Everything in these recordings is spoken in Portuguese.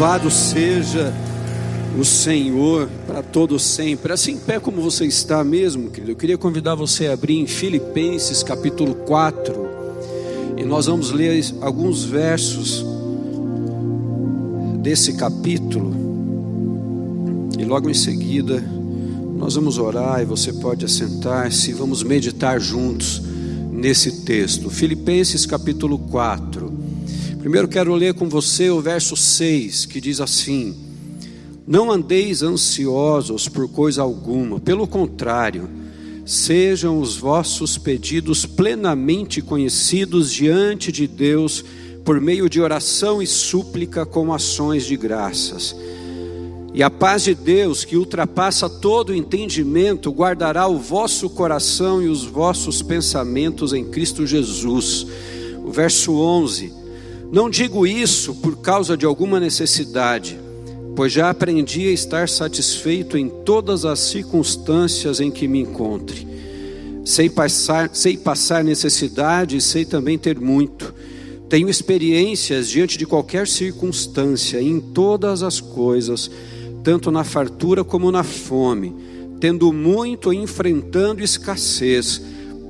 Louvado seja o Senhor para todo sempre. Assim, em pé como você está mesmo, querido, eu queria convidar você a abrir em Filipenses capítulo 4 e nós vamos ler alguns versos desse capítulo e logo em seguida nós vamos orar e você pode assentar-se vamos meditar juntos nesse texto. Filipenses capítulo 4. Primeiro quero ler com você o verso 6, que diz assim: Não andeis ansiosos por coisa alguma, pelo contrário, sejam os vossos pedidos plenamente conhecidos diante de Deus por meio de oração e súplica com ações de graças. E a paz de Deus, que ultrapassa todo entendimento, guardará o vosso coração e os vossos pensamentos em Cristo Jesus. O verso 11 não digo isso por causa de alguma necessidade, pois já aprendi a estar satisfeito em todas as circunstâncias em que me encontre. Sei passar, sei passar necessidade e sei também ter muito. Tenho experiências diante de qualquer circunstância, em todas as coisas, tanto na fartura como na fome, tendo muito e enfrentando escassez,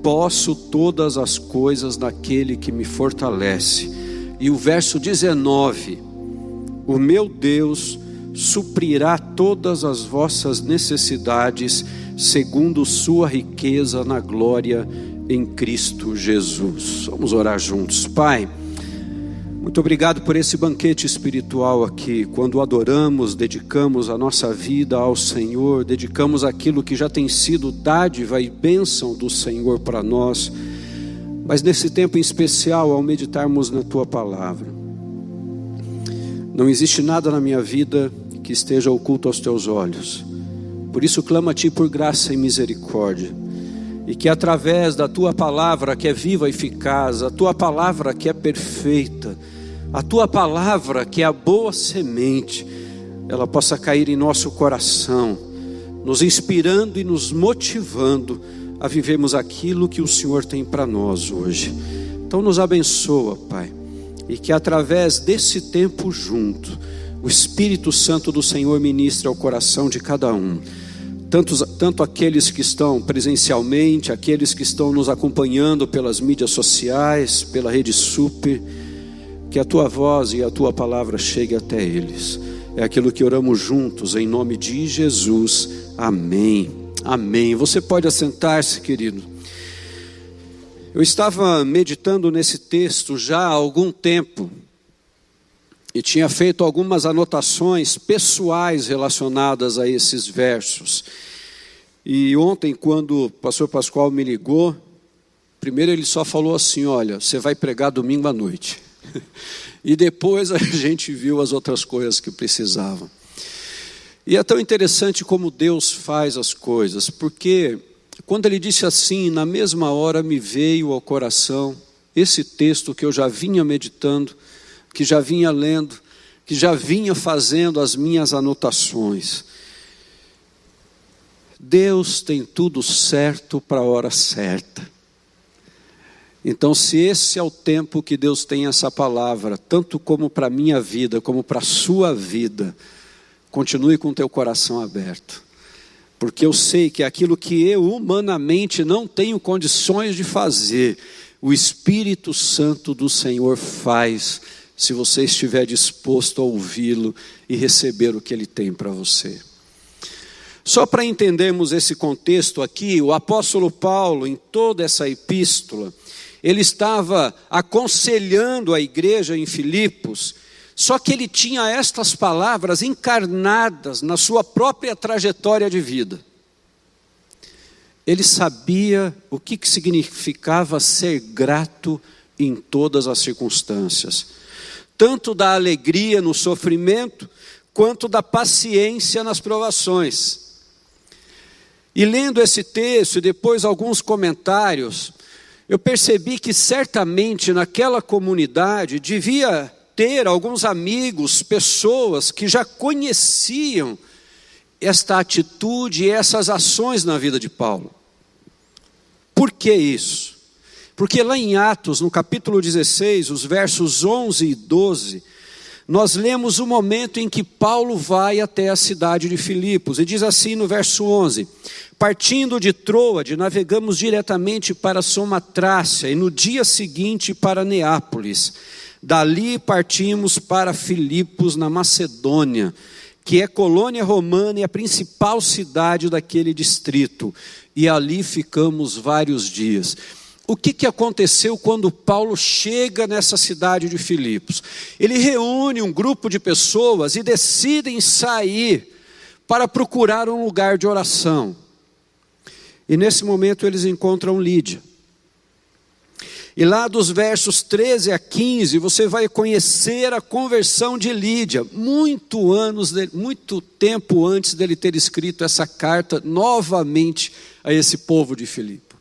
posso todas as coisas naquele que me fortalece. E o verso 19: O meu Deus suprirá todas as vossas necessidades, segundo Sua riqueza na glória em Cristo Jesus. Vamos orar juntos. Pai, muito obrigado por esse banquete espiritual aqui. Quando adoramos, dedicamos a nossa vida ao Senhor, dedicamos aquilo que já tem sido dádiva e bênção do Senhor para nós. Mas nesse tempo em especial, ao meditarmos na tua palavra, não existe nada na minha vida que esteja oculto aos teus olhos. Por isso clamo a ti por graça e misericórdia. E que através da tua palavra que é viva e eficaz, a tua palavra que é perfeita, a tua palavra que é a boa semente, ela possa cair em nosso coração, nos inspirando e nos motivando a vivermos aquilo que o Senhor tem para nós hoje. Então nos abençoa, Pai, e que através desse tempo junto, o Espírito Santo do Senhor ministre ao coração de cada um. Tanto, tanto aqueles que estão presencialmente, aqueles que estão nos acompanhando pelas mídias sociais, pela rede super, que a tua voz e a tua palavra chegue até eles. É aquilo que oramos juntos, em nome de Jesus. Amém. Amém. Você pode assentar-se, querido. Eu estava meditando nesse texto já há algum tempo e tinha feito algumas anotações pessoais relacionadas a esses versos. E ontem, quando o pastor Pascoal me ligou, primeiro ele só falou assim: Olha, você vai pregar domingo à noite. E depois a gente viu as outras coisas que precisavam. E é tão interessante como Deus faz as coisas, porque quando ele disse assim, na mesma hora me veio ao coração esse texto que eu já vinha meditando, que já vinha lendo, que já vinha fazendo as minhas anotações. Deus tem tudo certo para a hora certa. Então, se esse é o tempo que Deus tem essa palavra, tanto como para a minha vida, como para a sua vida, Continue com teu coração aberto. Porque eu sei que aquilo que eu humanamente não tenho condições de fazer, o Espírito Santo do Senhor faz, se você estiver disposto a ouvi-lo e receber o que ele tem para você. Só para entendermos esse contexto aqui, o apóstolo Paulo, em toda essa epístola, ele estava aconselhando a igreja em Filipos só que ele tinha estas palavras encarnadas na sua própria trajetória de vida. Ele sabia o que significava ser grato em todas as circunstâncias, tanto da alegria no sofrimento, quanto da paciência nas provações. E lendo esse texto e depois alguns comentários, eu percebi que certamente naquela comunidade devia ter alguns amigos, pessoas que já conheciam esta atitude e essas ações na vida de Paulo. Por que isso? Porque lá em Atos, no capítulo 16, os versos 11 e 12, nós lemos o momento em que Paulo vai até a cidade de Filipos, e diz assim no verso 11: Partindo de Troade, navegamos diretamente para Somatrácia, e no dia seguinte para Neápolis. Dali partimos para Filipos, na Macedônia, que é colônia romana e a principal cidade daquele distrito, e ali ficamos vários dias. O que, que aconteceu quando Paulo chega nessa cidade de Filipos? Ele reúne um grupo de pessoas e decidem sair para procurar um lugar de oração. E nesse momento eles encontram Lídia. E lá dos versos 13 a 15, você vai conhecer a conversão de Lídia, muito anos, muito tempo antes dele ter escrito essa carta novamente a esse povo de Filipe.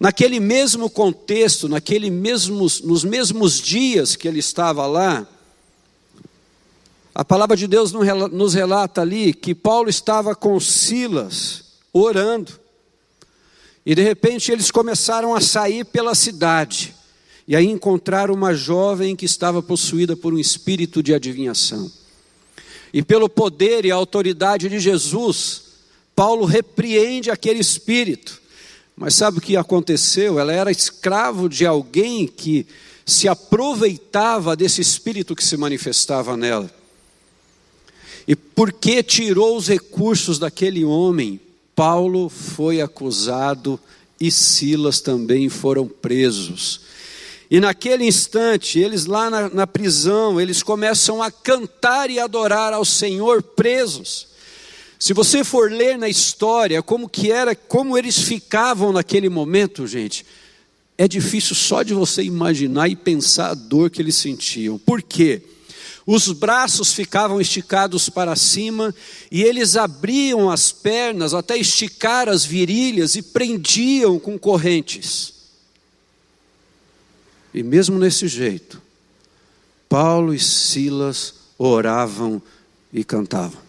Naquele mesmo contexto, naquele mesmos, nos mesmos dias que ele estava lá, a palavra de Deus nos relata ali que Paulo estava com Silas orando, e de repente eles começaram a sair pela cidade, e aí encontraram uma jovem que estava possuída por um espírito de adivinhação. E pelo poder e autoridade de Jesus, Paulo repreende aquele espírito mas sabe o que aconteceu? Ela era escravo de alguém que se aproveitava desse espírito que se manifestava nela. E porque tirou os recursos daquele homem, Paulo foi acusado e Silas também foram presos. E naquele instante, eles lá na, na prisão, eles começam a cantar e adorar ao Senhor presos. Se você for ler na história como que era, como eles ficavam naquele momento, gente, é difícil só de você imaginar e pensar a dor que eles sentiam. Por quê? Os braços ficavam esticados para cima e eles abriam as pernas até esticar as virilhas e prendiam com correntes. E mesmo nesse jeito, Paulo e Silas oravam e cantavam.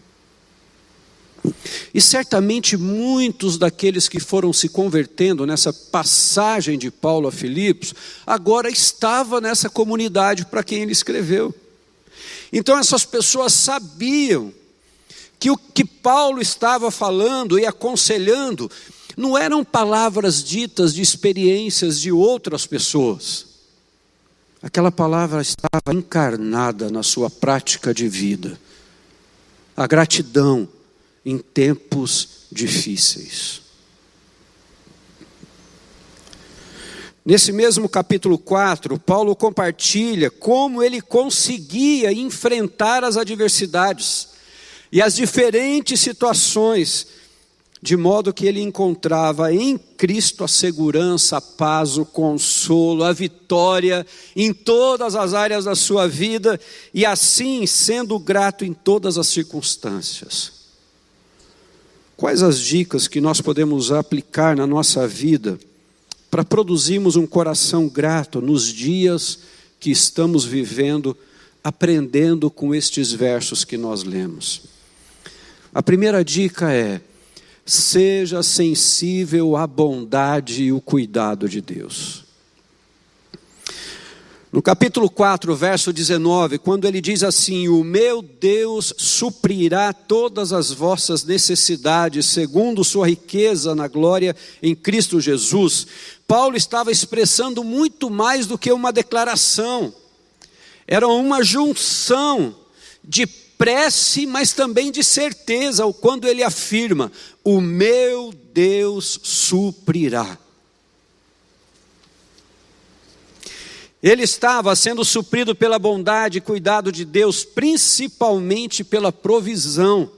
E certamente muitos daqueles que foram se convertendo nessa passagem de Paulo a Filipos, agora estava nessa comunidade para quem ele escreveu. Então essas pessoas sabiam que o que Paulo estava falando e aconselhando não eram palavras ditas de experiências de outras pessoas. Aquela palavra estava encarnada na sua prática de vida. A gratidão em tempos difíceis. Nesse mesmo capítulo 4, Paulo compartilha como ele conseguia enfrentar as adversidades e as diferentes situações, de modo que ele encontrava em Cristo a segurança, a paz, o consolo, a vitória em todas as áreas da sua vida e assim sendo grato em todas as circunstâncias. Quais as dicas que nós podemos aplicar na nossa vida para produzirmos um coração grato nos dias que estamos vivendo, aprendendo com estes versos que nós lemos? A primeira dica é: seja sensível à bondade e o cuidado de Deus. No capítulo 4, verso 19, quando ele diz assim: O meu Deus suprirá todas as vossas necessidades, segundo sua riqueza na glória em Cristo Jesus. Paulo estava expressando muito mais do que uma declaração, era uma junção de prece, mas também de certeza, quando ele afirma: O meu Deus suprirá. Ele estava sendo suprido pela bondade e cuidado de Deus, principalmente pela provisão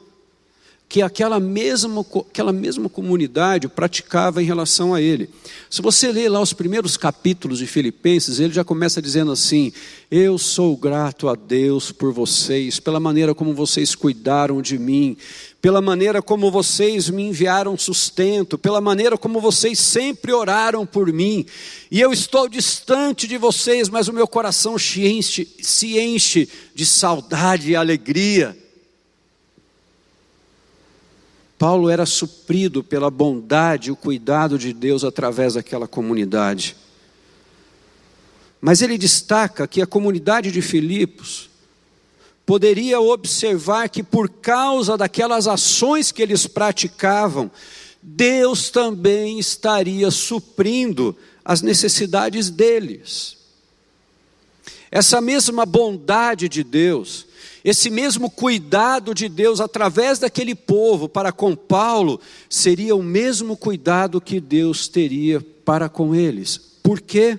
que aquela mesma, aquela mesma comunidade praticava em relação a ele. Se você ler lá os primeiros capítulos de Filipenses, ele já começa dizendo assim: Eu sou grato a Deus por vocês, pela maneira como vocês cuidaram de mim, pela maneira como vocês me enviaram sustento, pela maneira como vocês sempre oraram por mim. E eu estou distante de vocês, mas o meu coração se enche, se enche de saudade e alegria Paulo era suprido pela bondade e o cuidado de Deus através daquela comunidade. Mas ele destaca que a comunidade de Filipos poderia observar que por causa daquelas ações que eles praticavam, Deus também estaria suprindo as necessidades deles. Essa mesma bondade de Deus, esse mesmo cuidado de Deus através daquele povo para com Paulo, seria o mesmo cuidado que Deus teria para com eles. Por quê?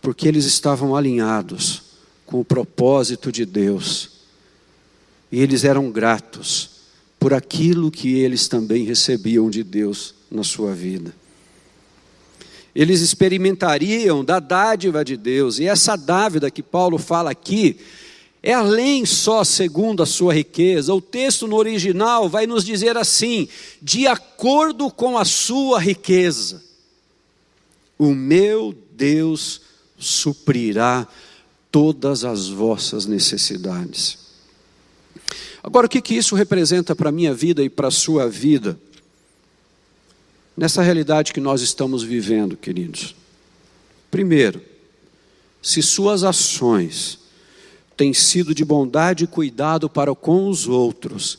Porque eles estavam alinhados com o propósito de Deus. E eles eram gratos por aquilo que eles também recebiam de Deus na sua vida. Eles experimentariam da dádiva de Deus, e essa dávida que Paulo fala aqui, é além só segundo a sua riqueza. O texto no original vai nos dizer assim: de acordo com a sua riqueza, o meu Deus suprirá todas as vossas necessidades. Agora, o que, que isso representa para a minha vida e para a sua vida? Nessa realidade que nós estamos vivendo, queridos. Primeiro, se suas ações têm sido de bondade e cuidado para com os outros,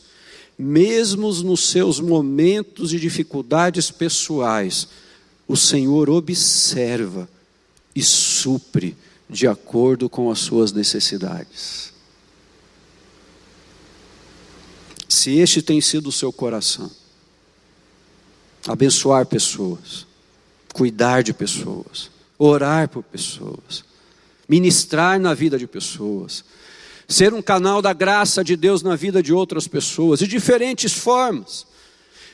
mesmo nos seus momentos de dificuldades pessoais, o Senhor observa e supre de acordo com as suas necessidades. Se este tem sido o seu coração, abençoar pessoas, cuidar de pessoas, orar por pessoas, ministrar na vida de pessoas, ser um canal da graça de Deus na vida de outras pessoas, de diferentes formas.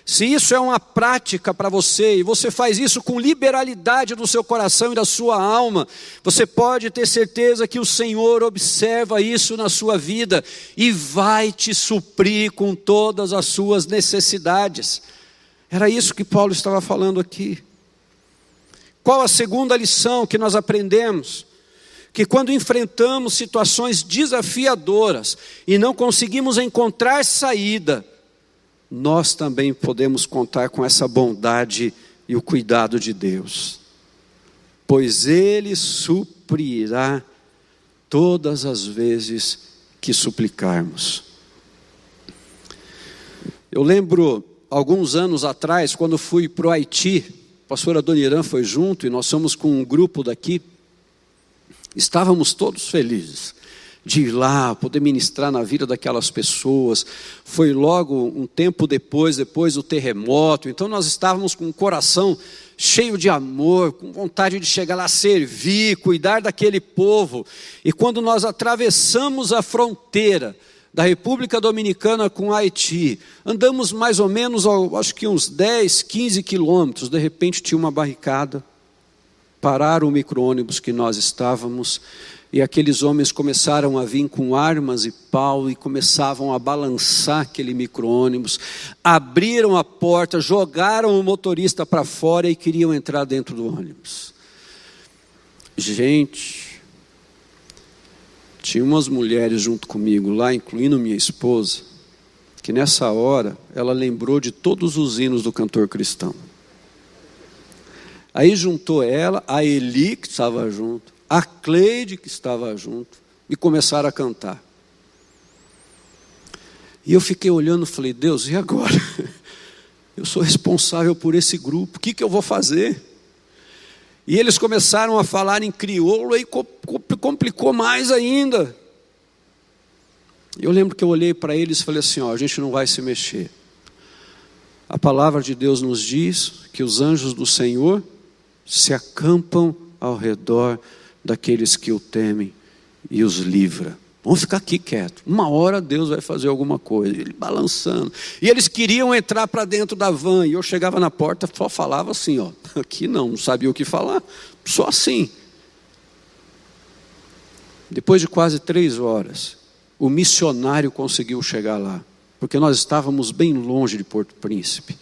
Se isso é uma prática para você e você faz isso com liberalidade do seu coração e da sua alma, você pode ter certeza que o Senhor observa isso na sua vida e vai te suprir com todas as suas necessidades. Era isso que Paulo estava falando aqui. Qual a segunda lição que nós aprendemos? Que quando enfrentamos situações desafiadoras e não conseguimos encontrar saída, nós também podemos contar com essa bondade e o cuidado de Deus, pois Ele suprirá todas as vezes que suplicarmos. Eu lembro, alguns anos atrás, quando fui para o Haiti, a pastora Dona foi junto e nós fomos com um grupo daqui, estávamos todos felizes de ir lá, poder ministrar na vida daquelas pessoas. Foi logo um tempo depois, depois do terremoto. Então nós estávamos com o coração cheio de amor, com vontade de chegar lá servir, cuidar daquele povo. E quando nós atravessamos a fronteira da República Dominicana com Haiti, andamos mais ou menos, acho que uns 10, 15 quilômetros, de repente tinha uma barricada, pararam o micro-ônibus que nós estávamos, e aqueles homens começaram a vir com armas e pau e começavam a balançar aquele micro-ônibus, abriram a porta, jogaram o motorista para fora e queriam entrar dentro do ônibus. Gente, tinha umas mulheres junto comigo lá, incluindo minha esposa, que nessa hora ela lembrou de todos os hinos do cantor cristão. Aí juntou ela, a Eli, que estava junto, a Cleide, que estava junto, e começaram a cantar. E eu fiquei olhando e falei, Deus, e agora? Eu sou responsável por esse grupo, o que, que eu vou fazer? E eles começaram a falar em crioulo e complicou mais ainda. Eu lembro que eu olhei para eles e falei assim: ó, a gente não vai se mexer. A palavra de Deus nos diz que os anjos do Senhor se acampam ao redor daqueles que o temem e os livra. Vamos ficar aqui quieto. Uma hora Deus vai fazer alguma coisa. Ele balançando. E eles queriam entrar para dentro da van. E eu chegava na porta, só falava assim, ó. Aqui não, não sabia o que falar. Só assim. Depois de quase três horas, o missionário conseguiu chegar lá. Porque nós estávamos bem longe de Porto Príncipe.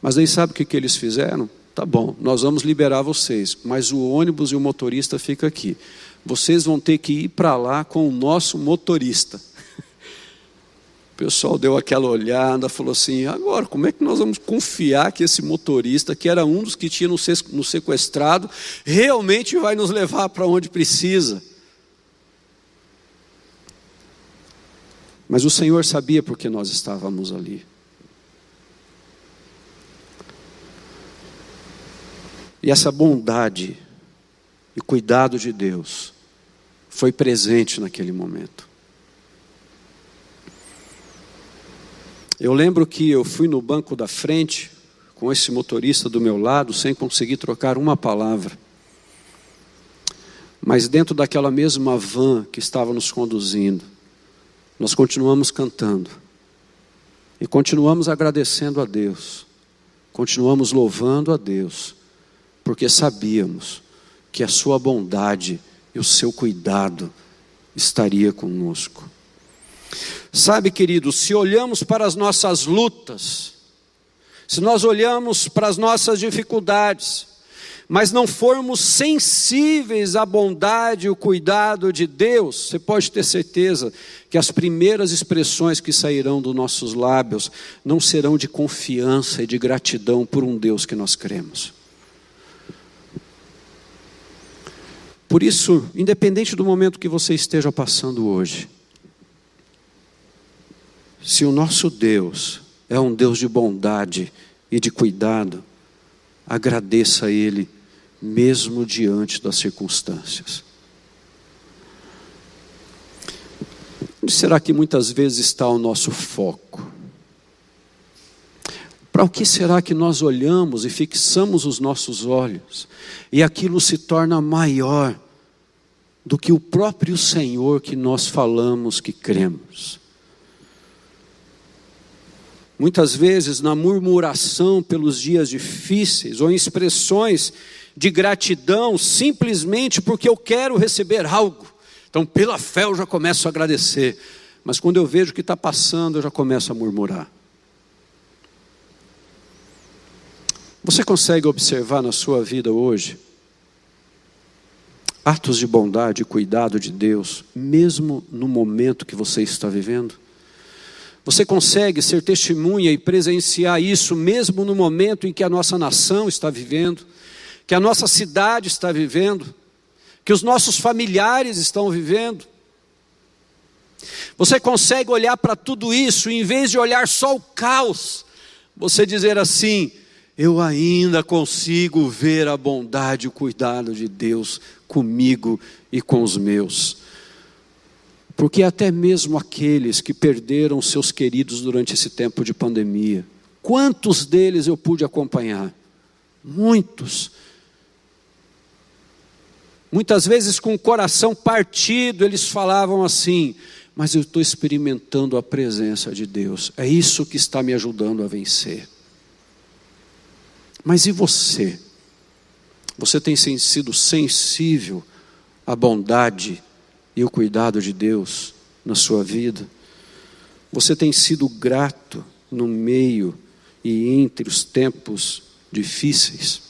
Mas aí sabe o que, que eles fizeram? Tá bom, nós vamos liberar vocês, mas o ônibus e o motorista fica aqui. Vocês vão ter que ir para lá com o nosso motorista. pessoal deu aquela olhada, falou assim: agora, como é que nós vamos confiar que esse motorista, que era um dos que tinha nos sequestrado, realmente vai nos levar para onde precisa? Mas o Senhor sabia porque nós estávamos ali. E essa bondade e cuidado de Deus foi presente naquele momento. Eu lembro que eu fui no banco da frente com esse motorista do meu lado sem conseguir trocar uma palavra. Mas dentro daquela mesma van que estava nos conduzindo, nós continuamos cantando e continuamos agradecendo a Deus, continuamos louvando a Deus, porque sabíamos que a Sua bondade e o seu cuidado estaria conosco. Sabe, querido, se olhamos para as nossas lutas, se nós olhamos para as nossas dificuldades, mas não formos sensíveis à bondade e o cuidado de Deus, você pode ter certeza que as primeiras expressões que sairão dos nossos lábios não serão de confiança e de gratidão por um Deus que nós cremos. Por isso, independente do momento que você esteja passando hoje, se o nosso Deus é um Deus de bondade e de cuidado, agradeça a Ele mesmo diante das circunstâncias. Onde será que muitas vezes está o nosso foco? Para o que será que nós olhamos e fixamos os nossos olhos e aquilo se torna maior do que o próprio Senhor que nós falamos que cremos? Muitas vezes, na murmuração pelos dias difíceis, ou em expressões de gratidão simplesmente porque eu quero receber algo. Então, pela fé, eu já começo a agradecer. Mas quando eu vejo o que está passando, eu já começo a murmurar. Você consegue observar na sua vida hoje atos de bondade e cuidado de Deus, mesmo no momento que você está vivendo? Você consegue ser testemunha e presenciar isso mesmo no momento em que a nossa nação está vivendo, que a nossa cidade está vivendo, que os nossos familiares estão vivendo? Você consegue olhar para tudo isso e, em vez de olhar só o caos, você dizer assim: eu ainda consigo ver a bondade e o cuidado de Deus comigo e com os meus. Porque até mesmo aqueles que perderam seus queridos durante esse tempo de pandemia, quantos deles eu pude acompanhar? Muitos. Muitas vezes, com o coração partido, eles falavam assim: Mas eu estou experimentando a presença de Deus, é isso que está me ajudando a vencer. Mas e você? Você tem sido sensível à bondade e o cuidado de Deus na sua vida? Você tem sido grato no meio e entre os tempos difíceis?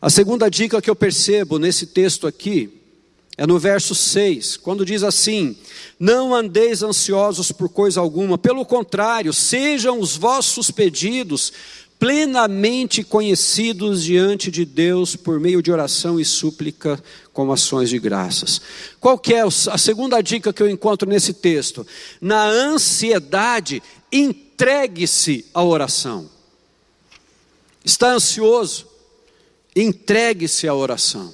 A segunda dica que eu percebo nesse texto aqui é no verso 6, quando diz assim: Não andeis ansiosos por coisa alguma, pelo contrário, sejam os vossos pedidos plenamente conhecidos diante de Deus por meio de oração e súplica com ações de graças. Qual que é a segunda dica que eu encontro nesse texto? Na ansiedade, entregue-se à oração. Está ansioso? Entregue-se à oração.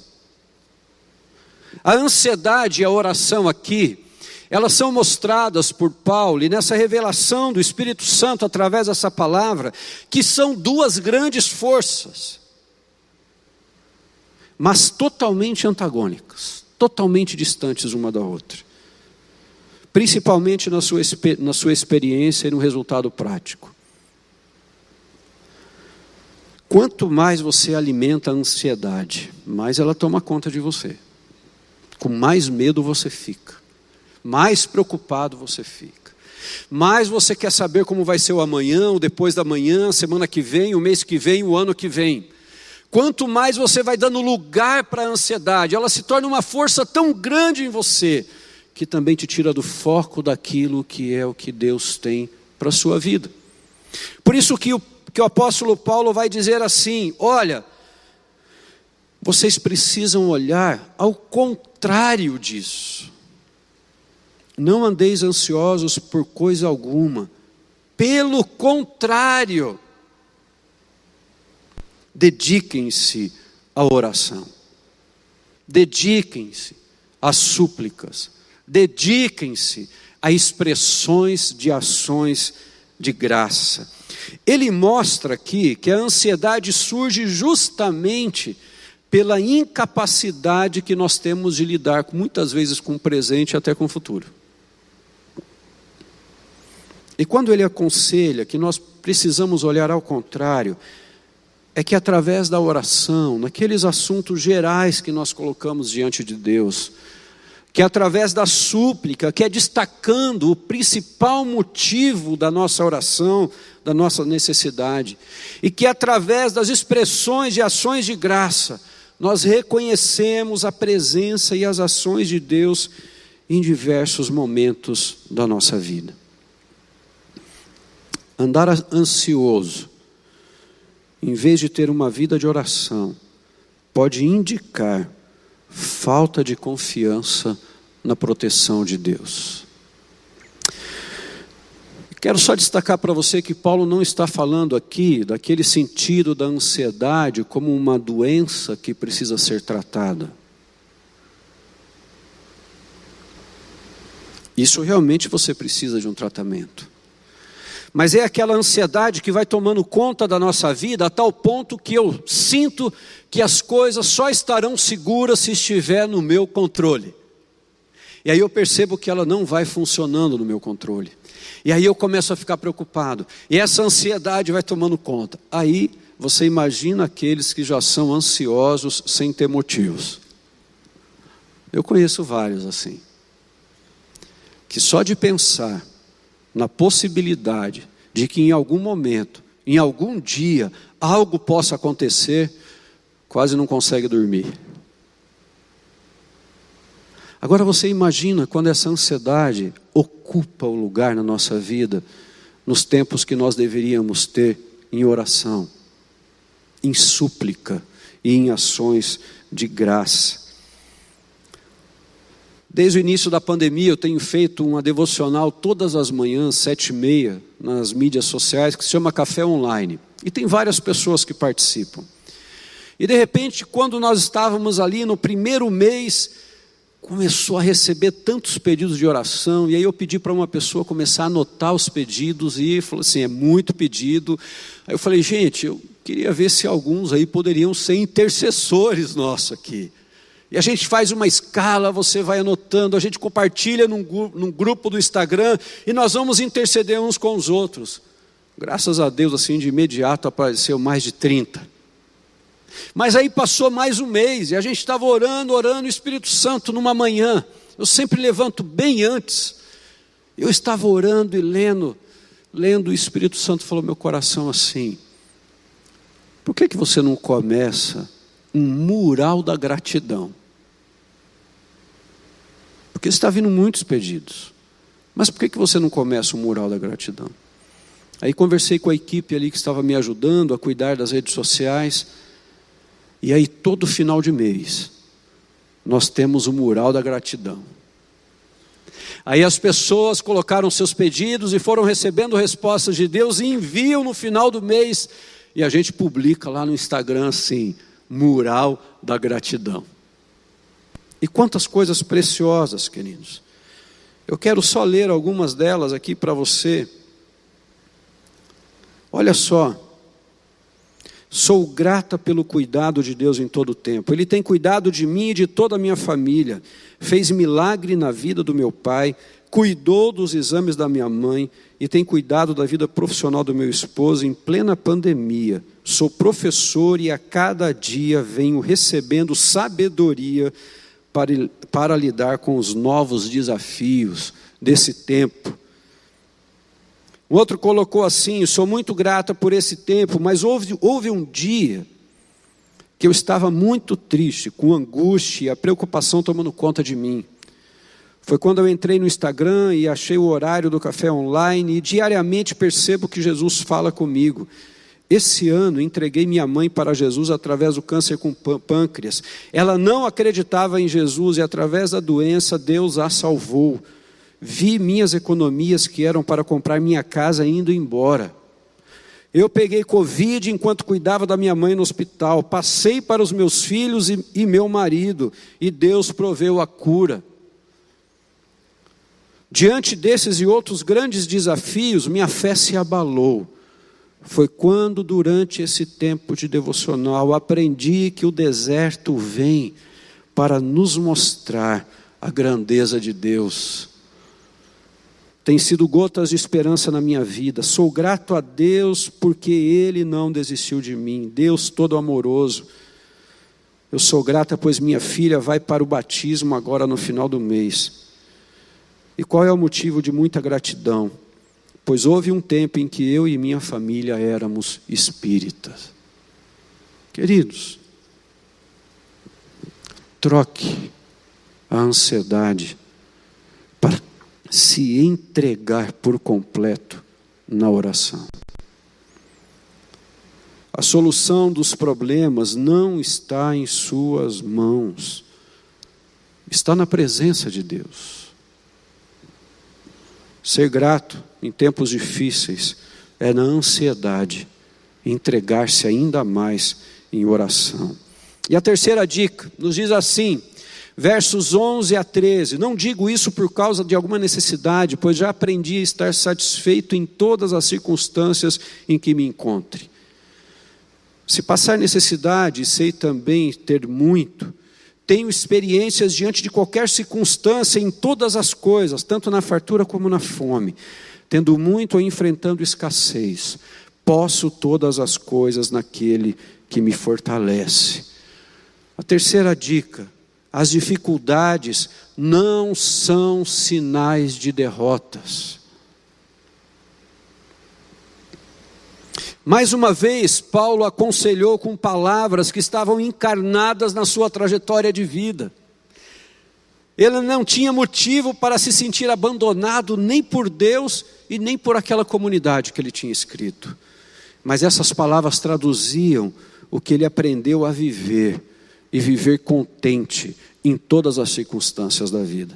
A ansiedade e a oração aqui elas são mostradas por Paulo e nessa revelação do Espírito Santo através dessa palavra, que são duas grandes forças, mas totalmente antagônicas, totalmente distantes uma da outra, principalmente na sua, na sua experiência e no resultado prático. Quanto mais você alimenta a ansiedade, mais ela toma conta de você, com mais medo você fica mais preocupado você fica. Mais você quer saber como vai ser o amanhã, o depois da manhã, semana que vem, o mês que vem, o ano que vem. Quanto mais você vai dando lugar para a ansiedade, ela se torna uma força tão grande em você que também te tira do foco daquilo que é o que Deus tem para a sua vida. Por isso que o, que o apóstolo Paulo vai dizer assim: olha, vocês precisam olhar ao contrário disso. Não andeis ansiosos por coisa alguma, pelo contrário, dediquem-se à oração, dediquem-se às súplicas, dediquem-se a expressões de ações de graça. Ele mostra aqui que a ansiedade surge justamente pela incapacidade que nós temos de lidar muitas vezes com o presente e até com o futuro. E quando ele aconselha que nós precisamos olhar ao contrário, é que através da oração, naqueles assuntos gerais que nós colocamos diante de Deus, que através da súplica, que é destacando o principal motivo da nossa oração, da nossa necessidade, e que através das expressões e ações de graça, nós reconhecemos a presença e as ações de Deus em diversos momentos da nossa vida. Andar ansioso, em vez de ter uma vida de oração, pode indicar falta de confiança na proteção de Deus. Quero só destacar para você que Paulo não está falando aqui daquele sentido da ansiedade como uma doença que precisa ser tratada. Isso realmente você precisa de um tratamento. Mas é aquela ansiedade que vai tomando conta da nossa vida a tal ponto que eu sinto que as coisas só estarão seguras se estiver no meu controle. E aí eu percebo que ela não vai funcionando no meu controle. E aí eu começo a ficar preocupado. E essa ansiedade vai tomando conta. Aí você imagina aqueles que já são ansiosos sem ter motivos. Eu conheço vários assim. Que só de pensar na possibilidade de que em algum momento, em algum dia, algo possa acontecer, quase não consegue dormir. Agora você imagina quando essa ansiedade ocupa o lugar na nossa vida, nos tempos que nós deveríamos ter em oração, em súplica e em ações de graça. Desde o início da pandemia, eu tenho feito uma devocional todas as manhãs, sete e meia, nas mídias sociais, que se chama Café Online. E tem várias pessoas que participam. E de repente, quando nós estávamos ali no primeiro mês, começou a receber tantos pedidos de oração, e aí eu pedi para uma pessoa começar a anotar os pedidos, e falou assim: é muito pedido. Aí eu falei, gente, eu queria ver se alguns aí poderiam ser intercessores nossos aqui. E a gente faz uma escala, você vai anotando, a gente compartilha num, num grupo do Instagram, e nós vamos interceder uns com os outros. Graças a Deus, assim, de imediato apareceu mais de 30. Mas aí passou mais um mês e a gente estava orando, orando, o Espírito Santo numa manhã. Eu sempre levanto bem antes. Eu estava orando e lendo, lendo, o Espírito Santo falou meu coração assim: por que, que você não começa um mural da gratidão? Porque está vindo muitos pedidos. Mas por que, que você não começa um mural da gratidão? Aí conversei com a equipe ali que estava me ajudando a cuidar das redes sociais. E aí, todo final de mês, nós temos o mural da gratidão. Aí as pessoas colocaram seus pedidos e foram recebendo respostas de Deus e enviam no final do mês. E a gente publica lá no Instagram assim: mural da gratidão. E quantas coisas preciosas, queridos. Eu quero só ler algumas delas aqui para você. Olha só. Sou grata pelo cuidado de Deus em todo o tempo. Ele tem cuidado de mim e de toda a minha família. Fez milagre na vida do meu pai, cuidou dos exames da minha mãe e tem cuidado da vida profissional do meu esposo em plena pandemia. Sou professor e a cada dia venho recebendo sabedoria para, para lidar com os novos desafios desse tempo. O outro colocou assim: Sou muito grata por esse tempo, mas houve, houve um dia que eu estava muito triste, com angústia e a preocupação tomando conta de mim. Foi quando eu entrei no Instagram e achei o horário do café online e diariamente percebo que Jesus fala comigo. Esse ano entreguei minha mãe para Jesus através do câncer com pâncreas. Ela não acreditava em Jesus e através da doença Deus a salvou. Vi minhas economias que eram para comprar minha casa indo embora. Eu peguei Covid enquanto cuidava da minha mãe no hospital. Passei para os meus filhos e, e meu marido, e Deus proveu a cura. Diante desses e outros grandes desafios, minha fé se abalou. Foi quando, durante esse tempo de devocional, aprendi que o deserto vem para nos mostrar a grandeza de Deus. Tem sido gotas de esperança na minha vida. Sou grato a Deus porque Ele não desistiu de mim. Deus todo amoroso. Eu sou grata, pois minha filha vai para o batismo agora no final do mês. E qual é o motivo de muita gratidão? Pois houve um tempo em que eu e minha família éramos espíritas. Queridos, troque a ansiedade para se entregar por completo na oração. A solução dos problemas não está em suas mãos, está na presença de Deus. Ser grato em tempos difíceis é na ansiedade, entregar-se ainda mais em oração. E a terceira dica nos diz assim, versos 11 a 13: Não digo isso por causa de alguma necessidade, pois já aprendi a estar satisfeito em todas as circunstâncias em que me encontre. Se passar necessidade, sei também ter muito, tenho experiências diante de qualquer circunstância, em todas as coisas, tanto na fartura como na fome. Tendo muito ou enfrentando escassez, posso todas as coisas naquele que me fortalece. A terceira dica: as dificuldades não são sinais de derrotas. Mais uma vez, Paulo aconselhou com palavras que estavam encarnadas na sua trajetória de vida. Ele não tinha motivo para se sentir abandonado nem por Deus e nem por aquela comunidade que ele tinha escrito. Mas essas palavras traduziam o que ele aprendeu a viver e viver contente em todas as circunstâncias da vida.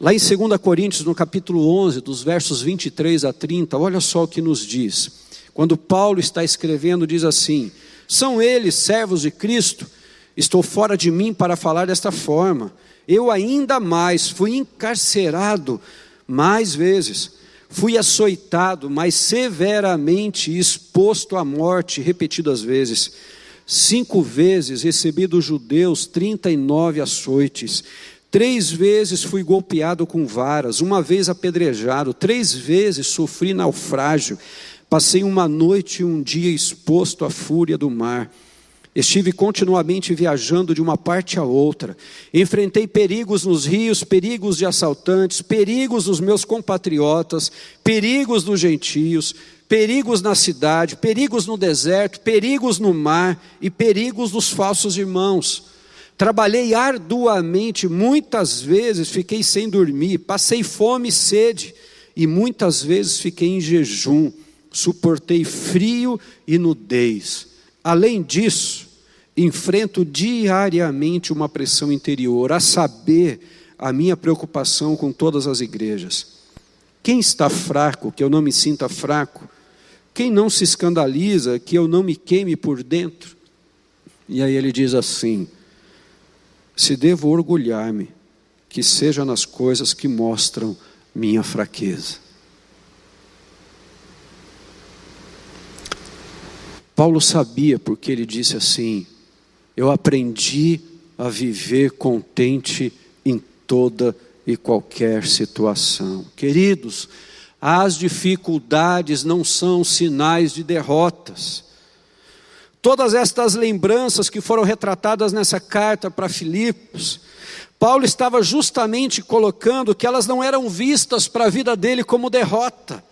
Lá em 2 Coríntios, no capítulo 11, dos versos 23 a 30, olha só o que nos diz. Quando Paulo está escrevendo, diz assim: São eles servos de Cristo? Estou fora de mim para falar desta forma. Eu ainda mais fui encarcerado mais vezes, fui açoitado mais severamente exposto à morte repetidas vezes. Cinco vezes recebi dos judeus trinta e nove açoites. Três vezes fui golpeado com varas, uma vez apedrejado, três vezes sofri naufrágio. Passei uma noite e um dia exposto à fúria do mar. Estive continuamente viajando de uma parte a outra. Enfrentei perigos nos rios, perigos de assaltantes, perigos dos meus compatriotas, perigos dos gentios, perigos na cidade, perigos no deserto, perigos no mar e perigos dos falsos irmãos. Trabalhei arduamente, muitas vezes fiquei sem dormir, passei fome e sede, e muitas vezes fiquei em jejum suportei frio e nudez. Além disso, enfrento diariamente uma pressão interior, a saber, a minha preocupação com todas as igrejas. Quem está fraco, que eu não me sinta fraco? Quem não se escandaliza, que eu não me queime por dentro? E aí ele diz assim: se devo orgulhar-me, que seja nas coisas que mostram minha fraqueza. Paulo sabia porque ele disse assim: Eu aprendi a viver contente em toda e qualquer situação. Queridos, as dificuldades não são sinais de derrotas. Todas estas lembranças que foram retratadas nessa carta para Filipos, Paulo estava justamente colocando que elas não eram vistas para a vida dele como derrota.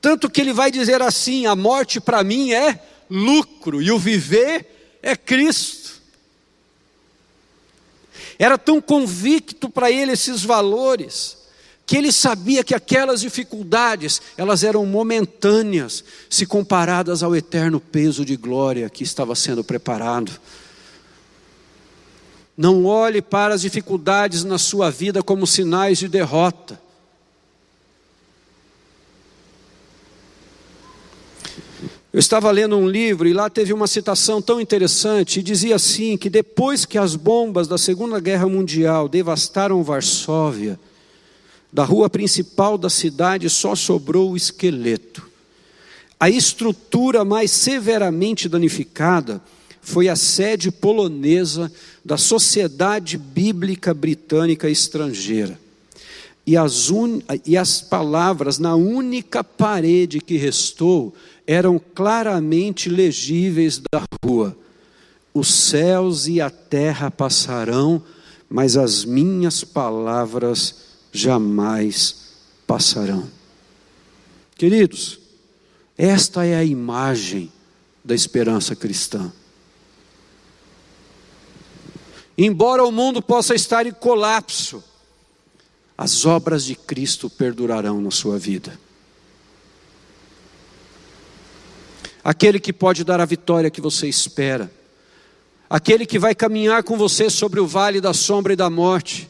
Tanto que ele vai dizer assim: a morte para mim é lucro e o viver é Cristo. Era tão convicto para ele esses valores, que ele sabia que aquelas dificuldades, elas eram momentâneas, se comparadas ao eterno peso de glória que estava sendo preparado. Não olhe para as dificuldades na sua vida como sinais de derrota. Eu estava lendo um livro e lá teve uma citação tão interessante, e dizia assim: que depois que as bombas da Segunda Guerra Mundial devastaram Varsóvia, da rua principal da cidade só sobrou o esqueleto. A estrutura mais severamente danificada foi a sede polonesa da Sociedade Bíblica Britânica Estrangeira. E as, un... e as palavras na única parede que restou eram claramente legíveis da rua: Os céus e a terra passarão, mas as minhas palavras jamais passarão. Queridos, esta é a imagem da esperança cristã. Embora o mundo possa estar em colapso, as obras de Cristo perdurarão na sua vida. Aquele que pode dar a vitória que você espera, aquele que vai caminhar com você sobre o vale da sombra e da morte,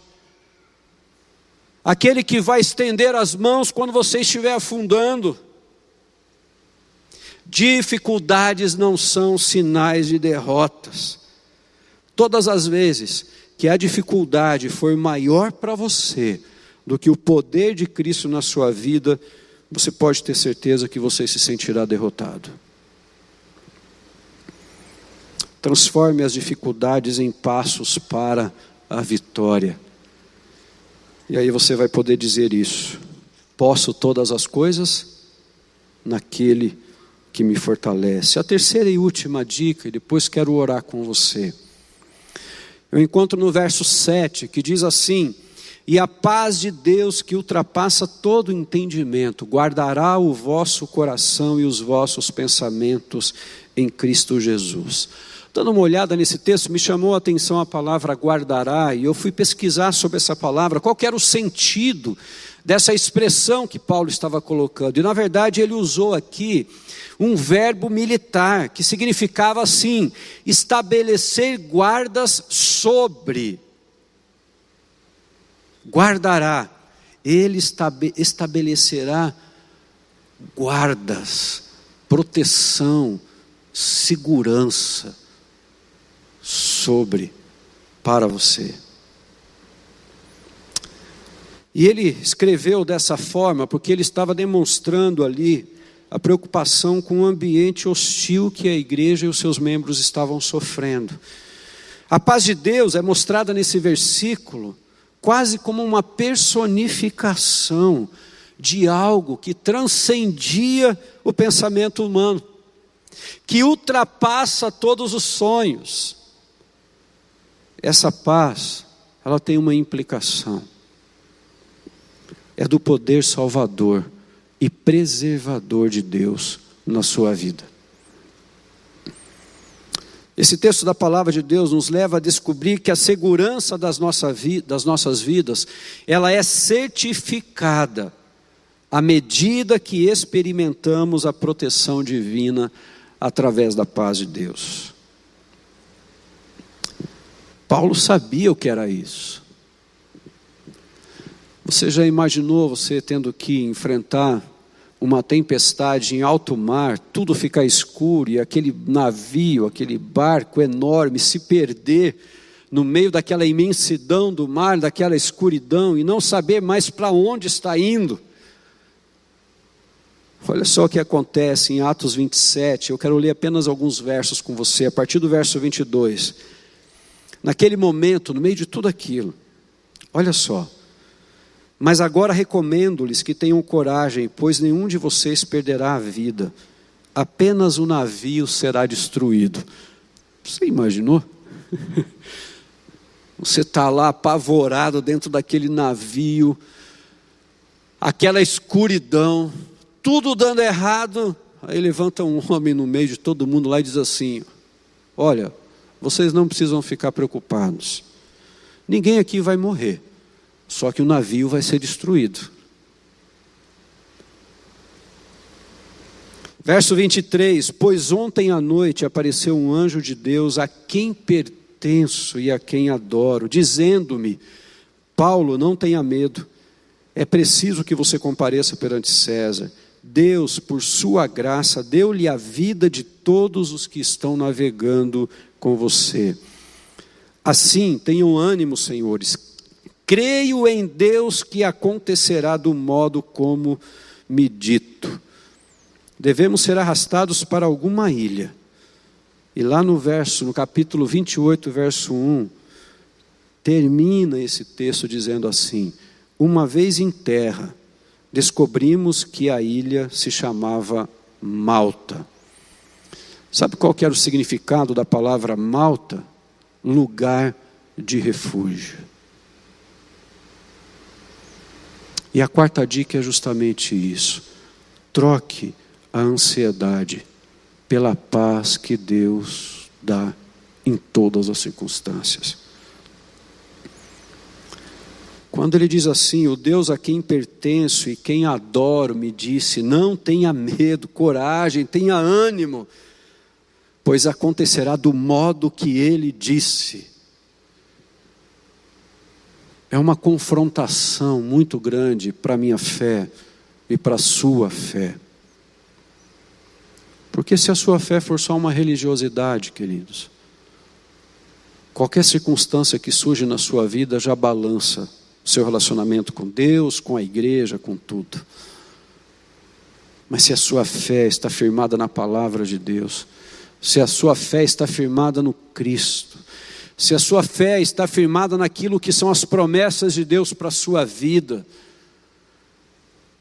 aquele que vai estender as mãos quando você estiver afundando. Dificuldades não são sinais de derrotas. Todas as vezes que a dificuldade for maior para você do que o poder de Cristo na sua vida, você pode ter certeza que você se sentirá derrotado. Transforme as dificuldades em passos para a vitória. E aí você vai poder dizer isso. Posso todas as coisas naquele que me fortalece. A terceira e última dica, e depois quero orar com você. Eu encontro no verso 7 que diz assim: E a paz de Deus que ultrapassa todo entendimento, guardará o vosso coração e os vossos pensamentos em Cristo Jesus. Dando uma olhada nesse texto, me chamou a atenção a palavra guardará, e eu fui pesquisar sobre essa palavra, qual era o sentido dessa expressão que Paulo estava colocando. E na verdade ele usou aqui um verbo militar, que significava assim: estabelecer guardas sobre. Guardará, ele estabelecerá guardas, proteção, segurança sobre para você. E ele escreveu dessa forma porque ele estava demonstrando ali a preocupação com o ambiente hostil que a igreja e os seus membros estavam sofrendo. A paz de Deus é mostrada nesse versículo quase como uma personificação de algo que transcendia o pensamento humano, que ultrapassa todos os sonhos, essa paz, ela tem uma implicação. É do poder salvador e preservador de Deus na sua vida. Esse texto da palavra de Deus nos leva a descobrir que a segurança das, nossa vi das nossas vidas, ela é certificada à medida que experimentamos a proteção divina através da paz de Deus. Paulo sabia o que era isso. Você já imaginou você tendo que enfrentar uma tempestade em alto mar, tudo ficar escuro e aquele navio, aquele barco enorme se perder no meio daquela imensidão do mar, daquela escuridão e não saber mais para onde está indo? Olha só o que acontece em Atos 27, eu quero ler apenas alguns versos com você, a partir do verso 22 naquele momento, no meio de tudo aquilo. Olha só. Mas agora recomendo-lhes que tenham coragem, pois nenhum de vocês perderá a vida, apenas o navio será destruído. Você imaginou? Você está lá apavorado dentro daquele navio, aquela escuridão, tudo dando errado. Aí levanta um homem no meio de todo mundo lá e diz assim: Olha, vocês não precisam ficar preocupados. Ninguém aqui vai morrer, só que o navio vai ser destruído. Verso 23: Pois ontem à noite apareceu um anjo de Deus a quem pertenço e a quem adoro, dizendo-me: Paulo, não tenha medo, é preciso que você compareça perante César. Deus, por sua graça, deu-lhe a vida de todos os que estão navegando com você. Assim, tenham ânimo, senhores. Creio em Deus que acontecerá do modo como me dito. Devemos ser arrastados para alguma ilha. E lá no verso, no capítulo 28, verso 1, termina esse texto dizendo assim: Uma vez em terra, descobrimos que a ilha se chamava Malta. Sabe qual era o significado da palavra Malta? Lugar de refúgio. E a quarta dica é justamente isso. Troque a ansiedade pela paz que Deus dá em todas as circunstâncias. Quando ele diz assim: O Deus a quem pertenço e quem adoro me disse: Não tenha medo, coragem, tenha ânimo, pois acontecerá do modo que ele disse. É uma confrontação muito grande para minha fé e para a sua fé. Porque se a sua fé for só uma religiosidade, queridos, qualquer circunstância que surge na sua vida já balança seu relacionamento com Deus, com a igreja, com tudo. Mas se a sua fé está firmada na palavra de Deus, se a sua fé está firmada no Cristo, se a sua fé está firmada naquilo que são as promessas de Deus para a sua vida,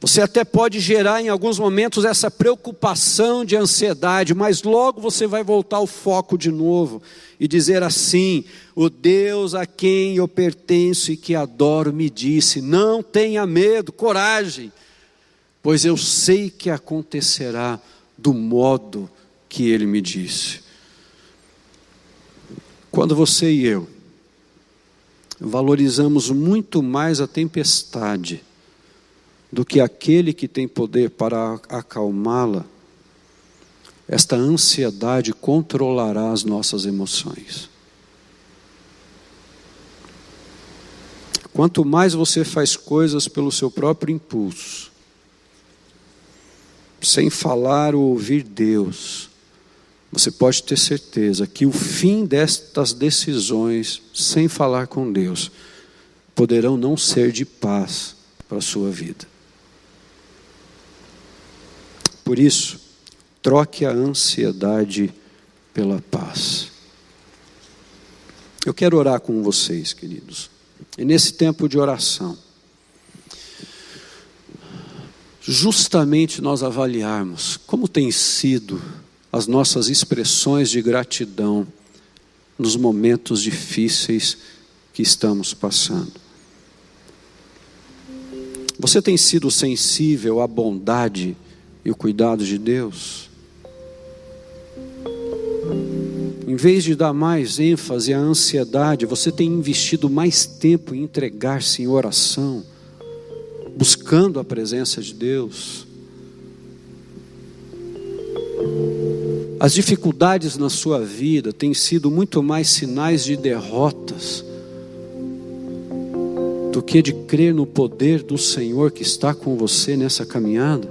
você até pode gerar em alguns momentos essa preocupação de ansiedade, mas logo você vai voltar ao foco de novo e dizer assim: O Deus a quem eu pertenço e que adoro me disse: Não tenha medo, coragem, pois eu sei que acontecerá do modo que ele me disse. Quando você e eu valorizamos muito mais a tempestade, do que aquele que tem poder para acalmá-la, esta ansiedade controlará as nossas emoções. Quanto mais você faz coisas pelo seu próprio impulso, sem falar ou ouvir Deus, você pode ter certeza que o fim destas decisões, sem falar com Deus, poderão não ser de paz para a sua vida. Por isso, troque a ansiedade pela paz. Eu quero orar com vocês, queridos. E nesse tempo de oração, justamente nós avaliarmos como têm sido as nossas expressões de gratidão nos momentos difíceis que estamos passando. Você tem sido sensível à bondade e o cuidado de Deus. Em vez de dar mais ênfase à ansiedade, você tem investido mais tempo em entregar-se em oração, buscando a presença de Deus. As dificuldades na sua vida têm sido muito mais sinais de derrotas do que de crer no poder do Senhor que está com você nessa caminhada.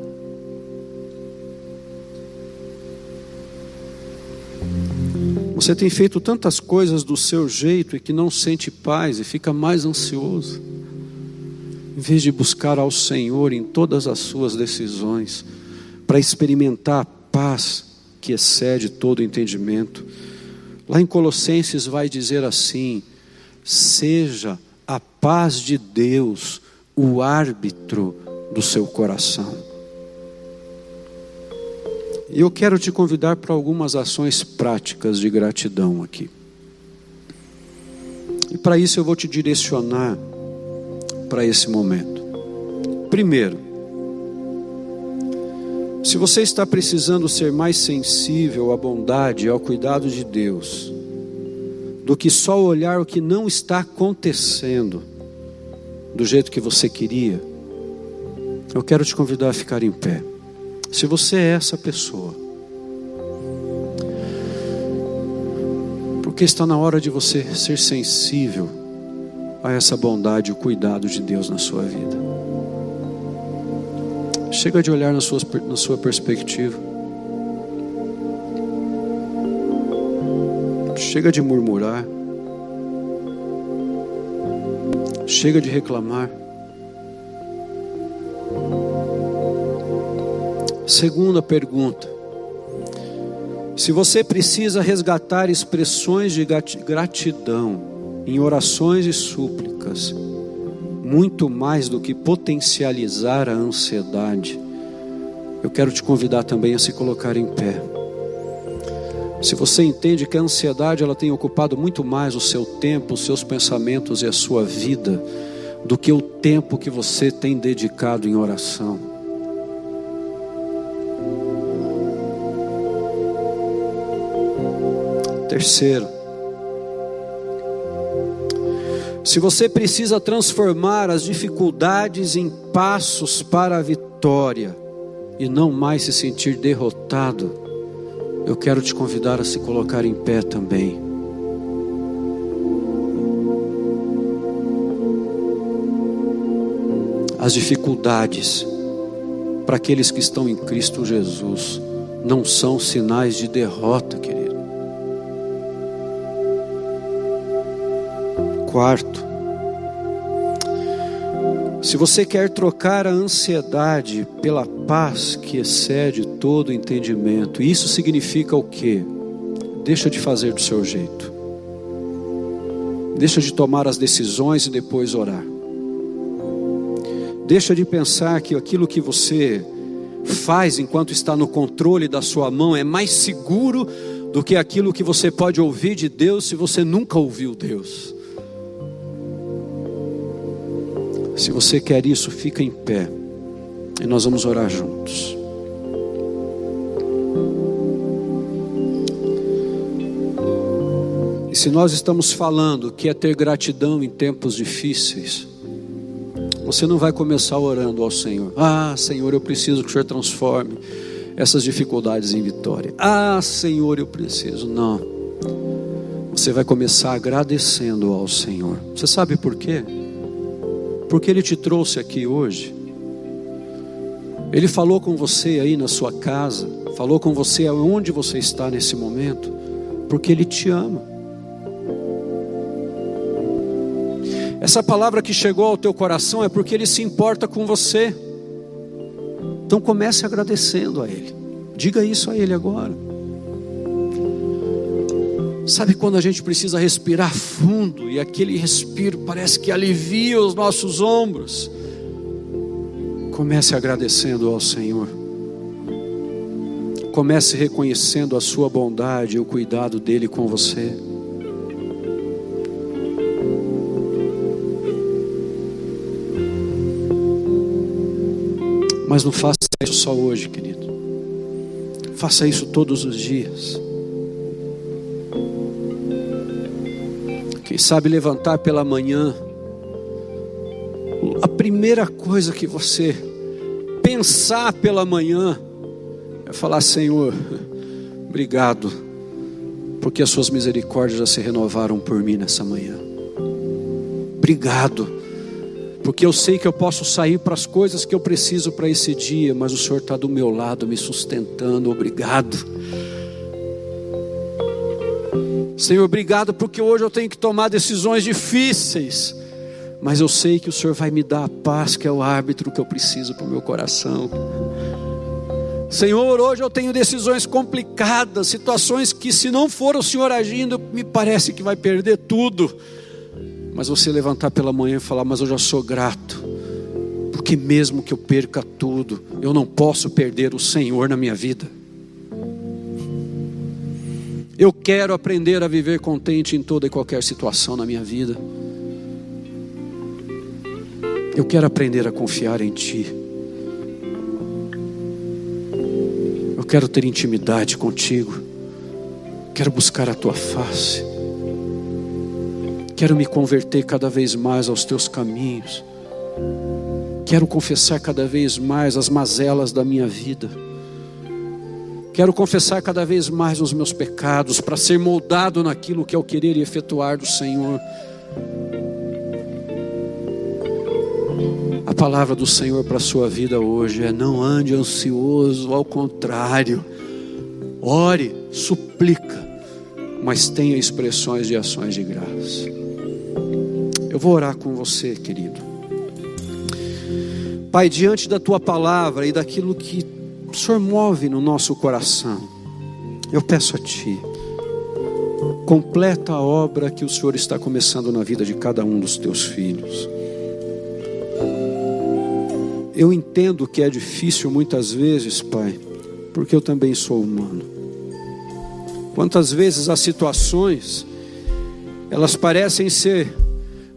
Você tem feito tantas coisas do seu jeito e que não sente paz e fica mais ansioso. Em vez de buscar ao Senhor em todas as suas decisões, para experimentar a paz que excede todo entendimento. Lá em Colossenses vai dizer assim: seja a paz de Deus o árbitro do seu coração. E eu quero te convidar para algumas ações práticas de gratidão aqui. E para isso eu vou te direcionar para esse momento. Primeiro, se você está precisando ser mais sensível à bondade e ao cuidado de Deus, do que só olhar o que não está acontecendo do jeito que você queria, eu quero te convidar a ficar em pé. Se você é essa pessoa, porque está na hora de você ser sensível a essa bondade e o cuidado de Deus na sua vida. Chega de olhar na sua, na sua perspectiva. Chega de murmurar. Chega de reclamar. Segunda pergunta. Se você precisa resgatar expressões de gratidão em orações e súplicas, muito mais do que potencializar a ansiedade, eu quero te convidar também a se colocar em pé. Se você entende que a ansiedade ela tem ocupado muito mais o seu tempo, os seus pensamentos e a sua vida do que o tempo que você tem dedicado em oração. Terceiro, se você precisa transformar as dificuldades em passos para a vitória e não mais se sentir derrotado, eu quero te convidar a se colocar em pé também. As dificuldades para aqueles que estão em Cristo Jesus não são sinais de derrota, querido. Quarto, se você quer trocar a ansiedade pela paz que excede todo entendimento, isso significa o quê? Deixa de fazer do seu jeito. Deixa de tomar as decisões e depois orar. Deixa de pensar que aquilo que você faz enquanto está no controle da sua mão é mais seguro do que aquilo que você pode ouvir de Deus se você nunca ouviu Deus. Se você quer isso, fica em pé e nós vamos orar juntos. E se nós estamos falando que é ter gratidão em tempos difíceis, você não vai começar orando ao Senhor. Ah, Senhor, eu preciso que o Senhor transforme essas dificuldades em vitória. Ah, Senhor, eu preciso. Não. Você vai começar agradecendo ao Senhor. Você sabe por quê? Porque Ele te trouxe aqui hoje. Ele falou com você aí na sua casa, falou com você aonde você está nesse momento, porque Ele te ama. Essa palavra que chegou ao teu coração é porque Ele se importa com você. Então comece agradecendo a Ele. Diga isso a Ele agora. Sabe quando a gente precisa respirar fundo e aquele respiro parece que alivia os nossos ombros? Comece agradecendo ao Senhor. Comece reconhecendo a sua bondade e o cuidado dele com você. Mas não faça isso só hoje, querido. Faça isso todos os dias. Sabe levantar pela manhã, a primeira coisa que você pensar pela manhã é falar: Senhor, obrigado, porque as Suas misericórdias já se renovaram por mim nessa manhã. Obrigado, porque eu sei que eu posso sair para as coisas que eu preciso para esse dia, mas o Senhor está do meu lado, me sustentando. Obrigado. Senhor, obrigado porque hoje eu tenho que tomar decisões difíceis, mas eu sei que o Senhor vai me dar a paz que é o árbitro que eu preciso para o meu coração. Senhor, hoje eu tenho decisões complicadas, situações que, se não for o Senhor agindo, me parece que vai perder tudo. Mas você levantar pela manhã e falar: Mas eu já sou grato, porque mesmo que eu perca tudo, eu não posso perder o Senhor na minha vida. Eu quero aprender a viver contente em toda e qualquer situação na minha vida. Eu quero aprender a confiar em Ti. Eu quero ter intimidade contigo. Quero buscar a Tua face. Quero me converter cada vez mais aos teus caminhos. Quero confessar cada vez mais as mazelas da minha vida. Quero confessar cada vez mais os meus pecados para ser moldado naquilo que é o querer e efetuar do Senhor. A palavra do Senhor para a sua vida hoje é: não ande ansioso, ao contrário, ore, suplica, mas tenha expressões de ações de graça. Eu vou orar com você, querido. Pai, diante da tua palavra e daquilo que o Senhor move no nosso coração, eu peço a Ti, completa a obra que o Senhor está começando na vida de cada um dos teus filhos. Eu entendo que é difícil muitas vezes, Pai, porque eu também sou humano. Quantas vezes as situações, elas parecem ser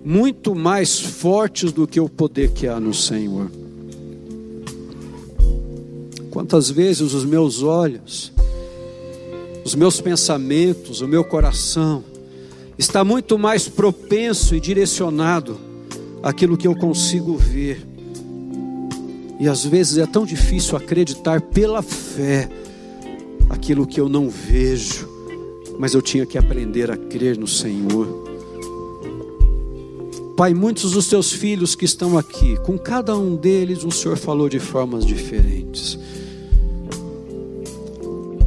muito mais fortes do que o poder que há no Senhor. Quantas vezes os meus olhos, os meus pensamentos, o meu coração está muito mais propenso e direcionado àquilo que eu consigo ver e às vezes é tão difícil acreditar pela fé aquilo que eu não vejo, mas eu tinha que aprender a crer no Senhor. Pai, muitos dos teus filhos que estão aqui, com cada um deles o Senhor falou de formas diferentes.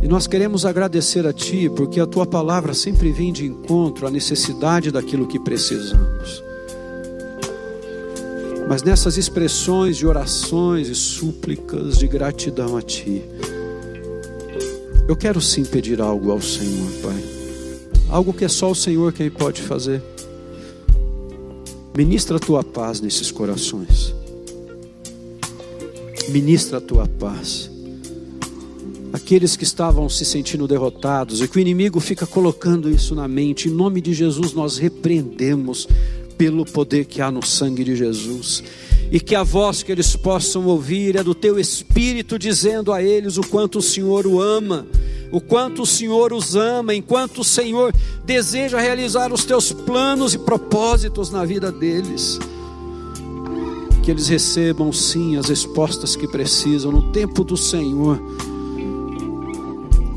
E nós queremos agradecer a Ti, porque a Tua palavra sempre vem de encontro à necessidade daquilo que precisamos. Mas nessas expressões de orações e súplicas de gratidão a Ti, eu quero sim pedir algo ao Senhor, Pai. Algo que é só o Senhor quem pode fazer. Ministra a tua paz nesses corações. Ministra a tua paz. Aqueles que estavam se sentindo derrotados e que o inimigo fica colocando isso na mente, em nome de Jesus nós repreendemos pelo poder que há no sangue de Jesus. E que a voz que eles possam ouvir é do teu espírito dizendo a eles o quanto o Senhor o ama, o quanto o Senhor os ama, enquanto o Senhor deseja realizar os teus planos e propósitos na vida deles. Que eles recebam sim as respostas que precisam no tempo do Senhor,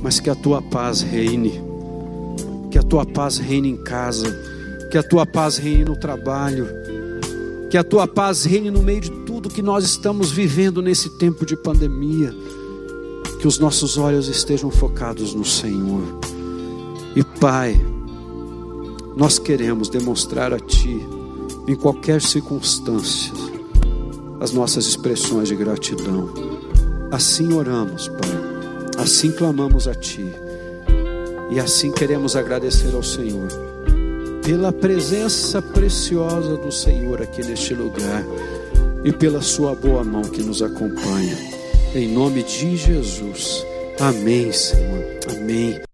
mas que a tua paz reine, que a tua paz reine em casa. Que a tua paz reine no trabalho, que a tua paz reine no meio de tudo que nós estamos vivendo nesse tempo de pandemia, que os nossos olhos estejam focados no Senhor. E Pai, nós queremos demonstrar a Ti, em qualquer circunstância, as nossas expressões de gratidão. Assim oramos, Pai, assim clamamos a Ti, e assim queremos agradecer ao Senhor pela presença preciosa do Senhor aqui neste lugar e pela Sua boa mão que nos acompanha. Em nome de Jesus. Amém, Senhor. Amém.